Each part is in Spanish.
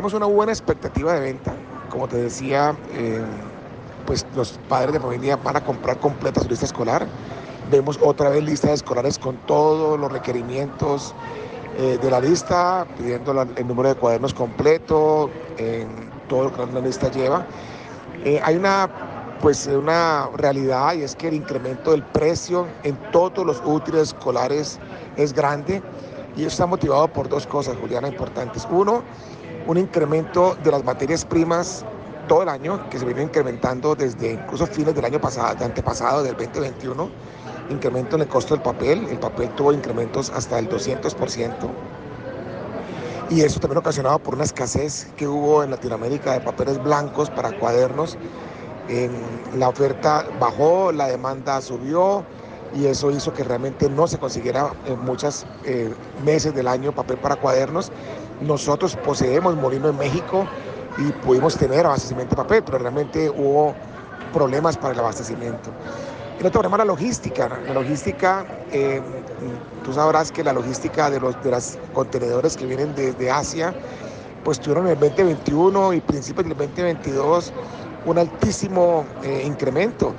tenemos una buena expectativa de venta. Como te decía, eh, pues los padres de familia van a comprar completa su lista escolar. Vemos otra vez listas escolares con todos los requerimientos eh, de la lista, pidiendo el número de cuadernos completo, en todo lo que la lista lleva. Eh, hay una pues una realidad y es que el incremento del precio en todos los útiles escolares es grande y eso está motivado por dos cosas, Juliana, importantes. Uno, un incremento de las materias primas todo el año, que se viene incrementando desde incluso fines del año pasado, de antepasado, del 2021, incremento en el costo del papel, el papel tuvo incrementos hasta el 200%, y eso también ocasionado por una escasez que hubo en Latinoamérica de papeles blancos para cuadernos, la oferta bajó, la demanda subió y eso hizo que realmente no se consiguiera en muchos eh, meses del año papel para cuadernos. Nosotros poseemos molino en México y pudimos tener abastecimiento de papel, pero realmente hubo problemas para el abastecimiento. El otro problema la logística. La logística, eh, tú sabrás que la logística de los de los contenedores que vienen desde Asia, pues tuvieron en el 2021 y principios del 2022 un altísimo eh, incremento.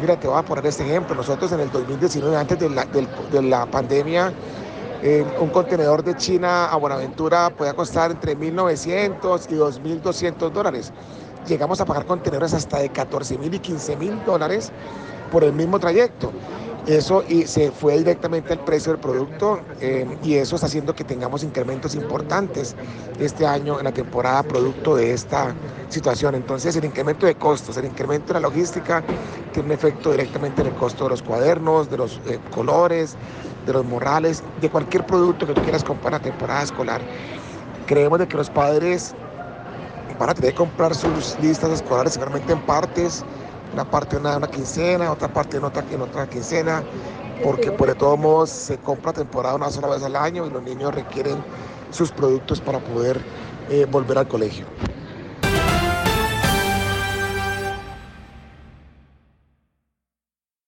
Mira, te voy a poner este ejemplo. Nosotros en el 2019, antes de la, de, de la pandemia, eh, un contenedor de China a Buenaventura podía costar entre 1.900 y 2.200 dólares. Llegamos a pagar contenedores hasta de 14.000 y 15.000 dólares por el mismo trayecto. Eso y se fue directamente al precio del producto eh, y eso está haciendo que tengamos incrementos importantes este año en la temporada producto de esta situación. Entonces el incremento de costos, el incremento de la logística tiene un efecto directamente en el costo de los cuadernos, de los eh, colores, de los morrales, de cualquier producto que tú quieras comprar la temporada escolar. Creemos de que los padres van a tener que comprar sus listas escolares seguramente en partes una parte en una, quincena, otra parte en otra, en otra quincena, porque por de todos modos se compra temporada una sola vez al año y los niños requieren sus productos para poder eh, volver al colegio.